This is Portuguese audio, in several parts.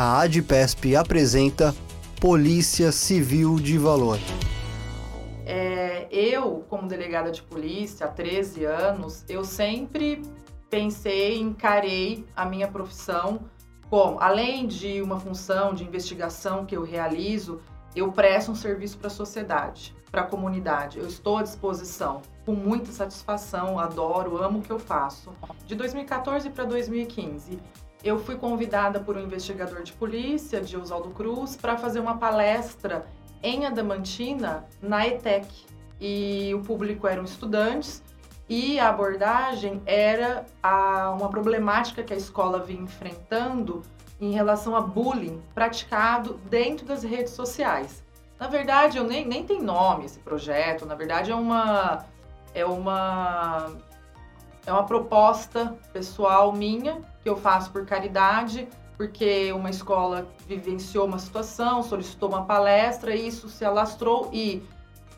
a ADPESP apresenta Polícia Civil de Valor. É, eu, como delegada de polícia há 13 anos, eu sempre pensei, encarei a minha profissão como, além de uma função de investigação que eu realizo, eu presto um serviço para a sociedade, para a comunidade. Eu estou à disposição, com muita satisfação, adoro, amo o que eu faço. De 2014 para 2015, eu fui convidada por um investigador de polícia, de Oswaldo Cruz, para fazer uma palestra em Adamantina, na ETEC. E o público eram estudantes e a abordagem era a, uma problemática que a escola vinha enfrentando em relação a bullying praticado dentro das redes sociais. Na verdade, eu nem, nem tem nome esse projeto, na verdade é uma é uma é uma proposta pessoal minha que eu faço por caridade, porque uma escola vivenciou uma situação, solicitou uma palestra, e isso se alastrou e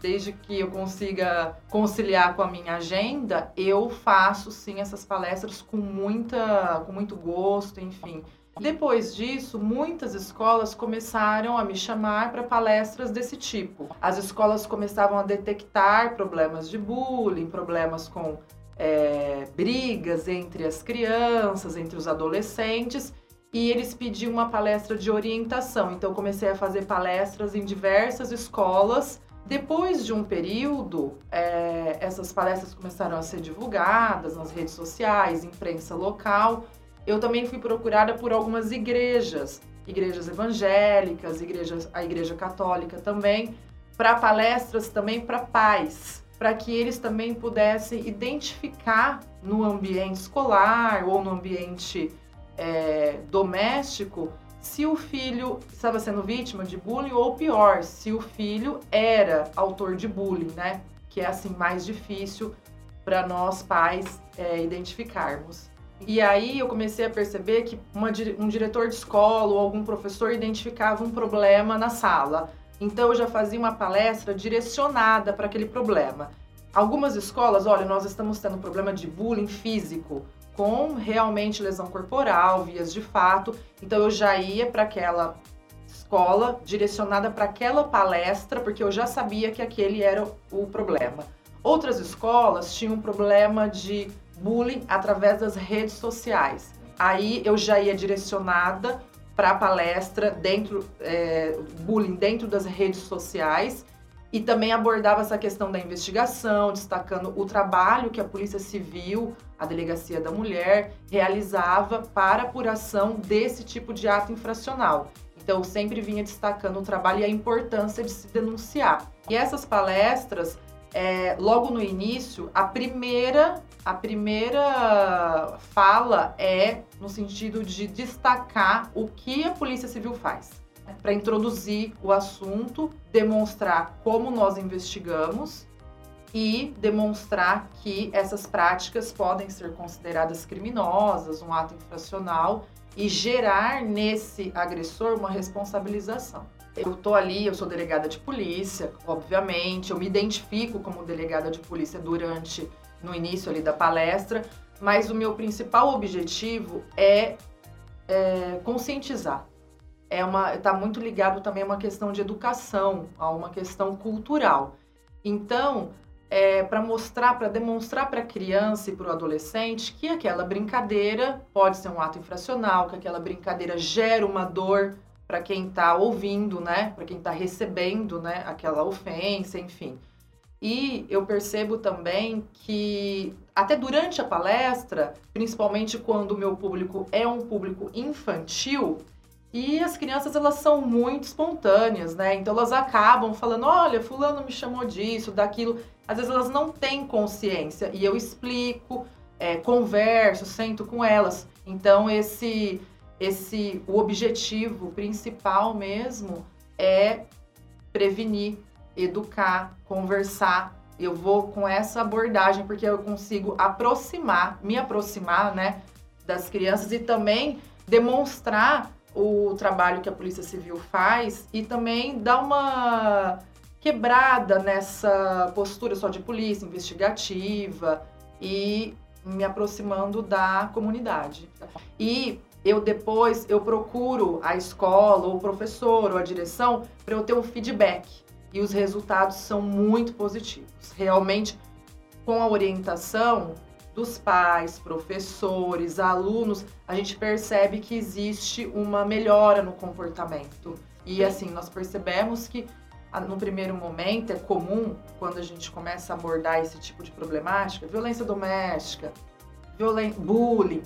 desde que eu consiga conciliar com a minha agenda, eu faço sim essas palestras com muita com muito gosto, enfim. Depois disso, muitas escolas começaram a me chamar para palestras desse tipo. As escolas começavam a detectar problemas de bullying, problemas com é, brigas entre as crianças, entre os adolescentes, e eles pediam uma palestra de orientação. Então, comecei a fazer palestras em diversas escolas. Depois de um período, é, essas palestras começaram a ser divulgadas nas redes sociais, imprensa local. Eu também fui procurada por algumas igrejas, igrejas evangélicas, igrejas, a igreja católica também, para palestras também para pais para que eles também pudessem identificar no ambiente escolar ou no ambiente é, doméstico se o filho estava sendo vítima de bullying ou pior, se o filho era autor de bullying, né? Que é assim mais difícil para nós pais é, identificarmos. E aí eu comecei a perceber que uma, um diretor de escola ou algum professor identificava um problema na sala. Então eu já fazia uma palestra direcionada para aquele problema. Algumas escolas, olha, nós estamos tendo problema de bullying físico, com realmente lesão corporal, vias de fato. Então eu já ia para aquela escola direcionada para aquela palestra, porque eu já sabia que aquele era o problema. Outras escolas tinham problema de bullying através das redes sociais. Aí eu já ia direcionada para palestra dentro é, bullying dentro das redes sociais e também abordava essa questão da investigação, destacando o trabalho que a Polícia Civil, a Delegacia da Mulher, realizava para apuração desse tipo de ato infracional. Então, sempre vinha destacando o trabalho e a importância de se denunciar. E essas palestras, é, logo no início, a primeira, a primeira fala é no sentido de destacar o que a Polícia Civil faz, né? para introduzir o assunto, demonstrar como nós investigamos e demonstrar que essas práticas podem ser consideradas criminosas, um ato infracional e gerar nesse agressor uma responsabilização. Eu tô ali, eu sou delegada de polícia, obviamente, eu me identifico como delegada de polícia durante no início ali da palestra, mas o meu principal objetivo é, é conscientizar. É uma está muito ligado também a uma questão de educação, a uma questão cultural. Então, é, para mostrar, para demonstrar para a criança e para o adolescente que aquela brincadeira pode ser um ato infracional, que aquela brincadeira gera uma dor para quem está ouvindo, né? Para quem está recebendo, né? Aquela ofensa, enfim. E eu percebo também que até durante a palestra, principalmente quando o meu público é um público infantil, e as crianças elas são muito espontâneas, né? Então elas acabam falando: "Olha, fulano me chamou disso, daquilo". Às vezes elas não têm consciência e eu explico, é, converso, sento com elas. Então esse esse o objetivo principal mesmo é prevenir, educar, conversar. Eu vou com essa abordagem porque eu consigo aproximar, me aproximar, né, das crianças e também demonstrar o trabalho que a Polícia Civil faz e também dar uma quebrada nessa postura só de polícia investigativa e me aproximando da comunidade. E eu depois eu procuro a escola, ou o professor, ou a direção para eu ter um feedback. E os resultados são muito positivos. Realmente, com a orientação dos pais, professores, alunos, a gente percebe que existe uma melhora no comportamento. E assim, nós percebemos que no primeiro momento é comum, quando a gente começa a abordar esse tipo de problemática, violência doméstica, bullying,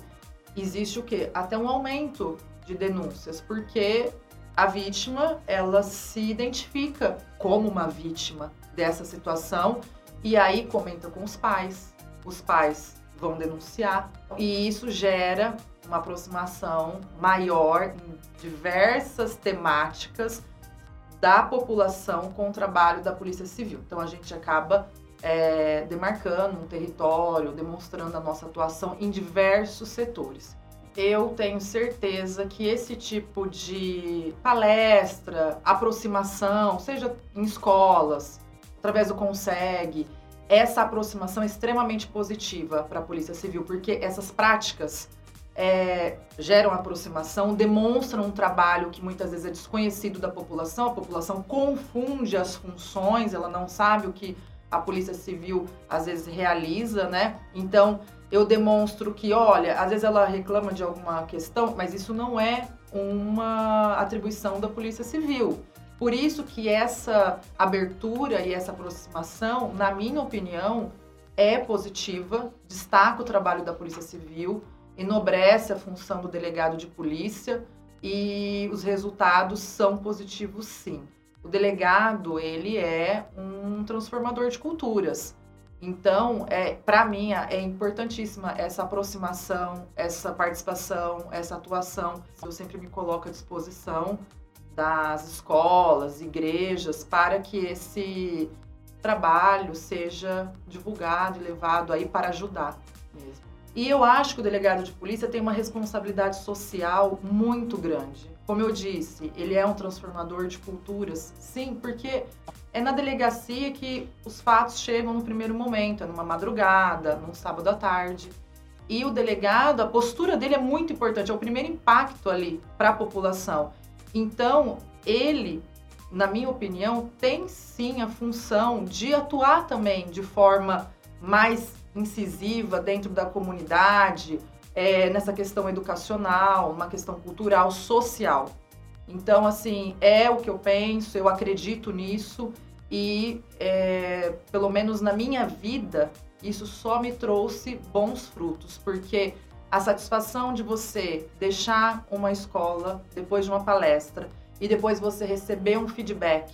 existe o quê? Até um aumento de denúncias, porque a vítima, ela se identifica como uma vítima dessa situação e aí comenta com os pais. Os pais vão denunciar e isso gera uma aproximação maior em diversas temáticas da população com o trabalho da Polícia Civil. Então a gente acaba é, demarcando um território, demonstrando a nossa atuação em diversos setores. Eu tenho certeza que esse tipo de palestra, aproximação, seja em escolas, através do Consegue, essa aproximação é extremamente positiva para a Polícia Civil, porque essas práticas é, geram aproximação, demonstram um trabalho que muitas vezes é desconhecido da população, a população confunde as funções, ela não sabe o que a Polícia Civil às vezes realiza, né? Então eu demonstro que, olha, às vezes ela reclama de alguma questão, mas isso não é uma atribuição da Polícia Civil. Por isso que essa abertura e essa aproximação, na minha opinião, é positiva, destaca o trabalho da Polícia Civil, enobrece a função do delegado de polícia e os resultados são positivos sim. O delegado, ele é um transformador de culturas. Então, é, para mim, é importantíssima essa aproximação, essa participação, essa atuação. Eu sempre me coloco à disposição das escolas, igrejas, para que esse trabalho seja divulgado e levado aí para ajudar mesmo. E eu acho que o delegado de polícia tem uma responsabilidade social muito grande. Como eu disse, ele é um transformador de culturas, sim, porque é na delegacia que os fatos chegam no primeiro momento, é numa madrugada, num sábado à tarde. E o delegado, a postura dele é muito importante, é o primeiro impacto ali para a população. Então, ele, na minha opinião, tem sim a função de atuar também de forma mais incisiva dentro da comunidade, é, nessa questão educacional, uma questão cultural, social. Então, assim, é o que eu penso, eu acredito nisso e, é, pelo menos na minha vida, isso só me trouxe bons frutos, porque a satisfação de você deixar uma escola depois de uma palestra e depois você receber um feedback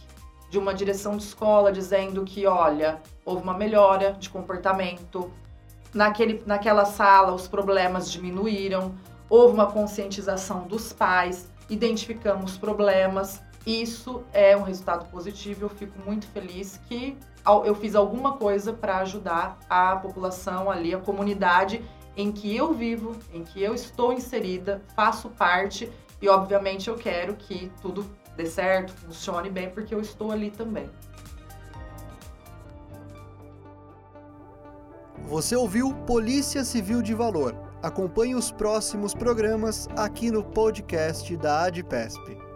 de uma direção de escola dizendo que, olha, houve uma melhora de comportamento, naquele, naquela sala os problemas diminuíram, houve uma conscientização dos pais, identificamos problemas. Isso é um resultado positivo. Eu fico muito feliz que eu fiz alguma coisa para ajudar a população ali, a comunidade em que eu vivo, em que eu estou inserida, faço parte e, obviamente, eu quero que tudo dê certo, funcione bem, porque eu estou ali também. Você ouviu Polícia Civil de Valor. Acompanhe os próximos programas aqui no podcast da ADPESP.